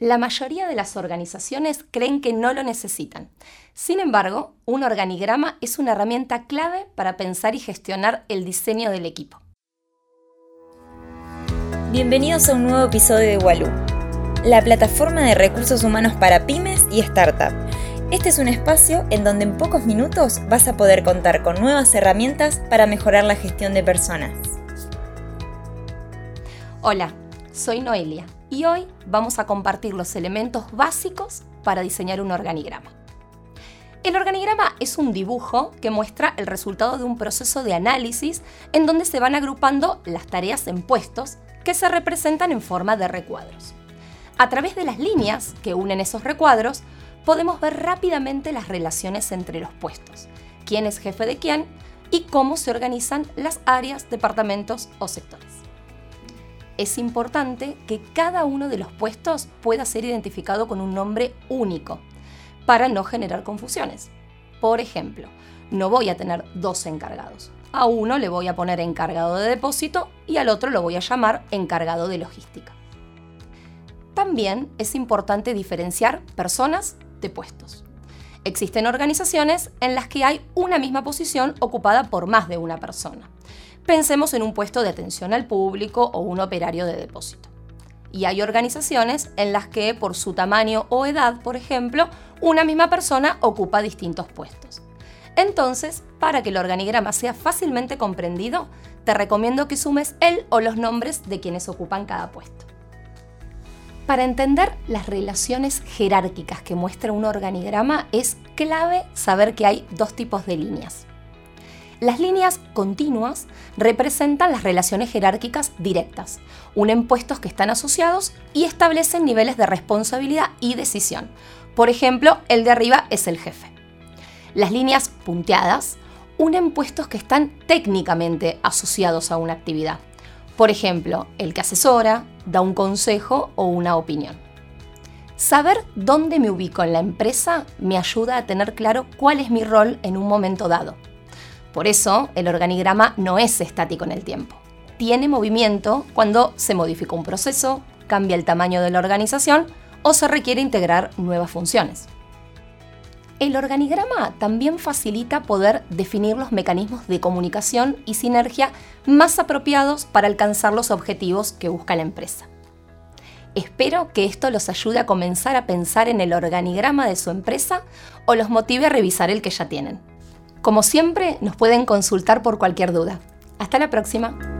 La mayoría de las organizaciones creen que no lo necesitan. Sin embargo, un organigrama es una herramienta clave para pensar y gestionar el diseño del equipo. Bienvenidos a un nuevo episodio de Walú, la plataforma de recursos humanos para pymes y startups. Este es un espacio en donde en pocos minutos vas a poder contar con nuevas herramientas para mejorar la gestión de personas. Hola, soy Noelia y hoy vamos a compartir los elementos básicos para diseñar un organigrama. El organigrama es un dibujo que muestra el resultado de un proceso de análisis en donde se van agrupando las tareas en puestos que se representan en forma de recuadros. A través de las líneas que unen esos recuadros, podemos ver rápidamente las relaciones entre los puestos, quién es jefe de quién y cómo se organizan las áreas, departamentos o sectores es importante que cada uno de los puestos pueda ser identificado con un nombre único para no generar confusiones. Por ejemplo, no voy a tener dos encargados. A uno le voy a poner encargado de depósito y al otro lo voy a llamar encargado de logística. También es importante diferenciar personas de puestos. Existen organizaciones en las que hay una misma posición ocupada por más de una persona. Pensemos en un puesto de atención al público o un operario de depósito. Y hay organizaciones en las que por su tamaño o edad, por ejemplo, una misma persona ocupa distintos puestos. Entonces, para que el organigrama sea fácilmente comprendido, te recomiendo que sumes él o los nombres de quienes ocupan cada puesto. Para entender las relaciones jerárquicas que muestra un organigrama es clave saber que hay dos tipos de líneas. Las líneas continuas representan las relaciones jerárquicas directas, unen puestos que están asociados y establecen niveles de responsabilidad y decisión. Por ejemplo, el de arriba es el jefe. Las líneas punteadas unen puestos que están técnicamente asociados a una actividad. Por ejemplo, el que asesora, da un consejo o una opinión. Saber dónde me ubico en la empresa me ayuda a tener claro cuál es mi rol en un momento dado por eso, el organigrama no es estático en el tiempo. Tiene movimiento cuando se modifica un proceso, cambia el tamaño de la organización o se requiere integrar nuevas funciones. El organigrama también facilita poder definir los mecanismos de comunicación y sinergia más apropiados para alcanzar los objetivos que busca la empresa. Espero que esto los ayude a comenzar a pensar en el organigrama de su empresa o los motive a revisar el que ya tienen. Como siempre, nos pueden consultar por cualquier duda. Hasta la próxima.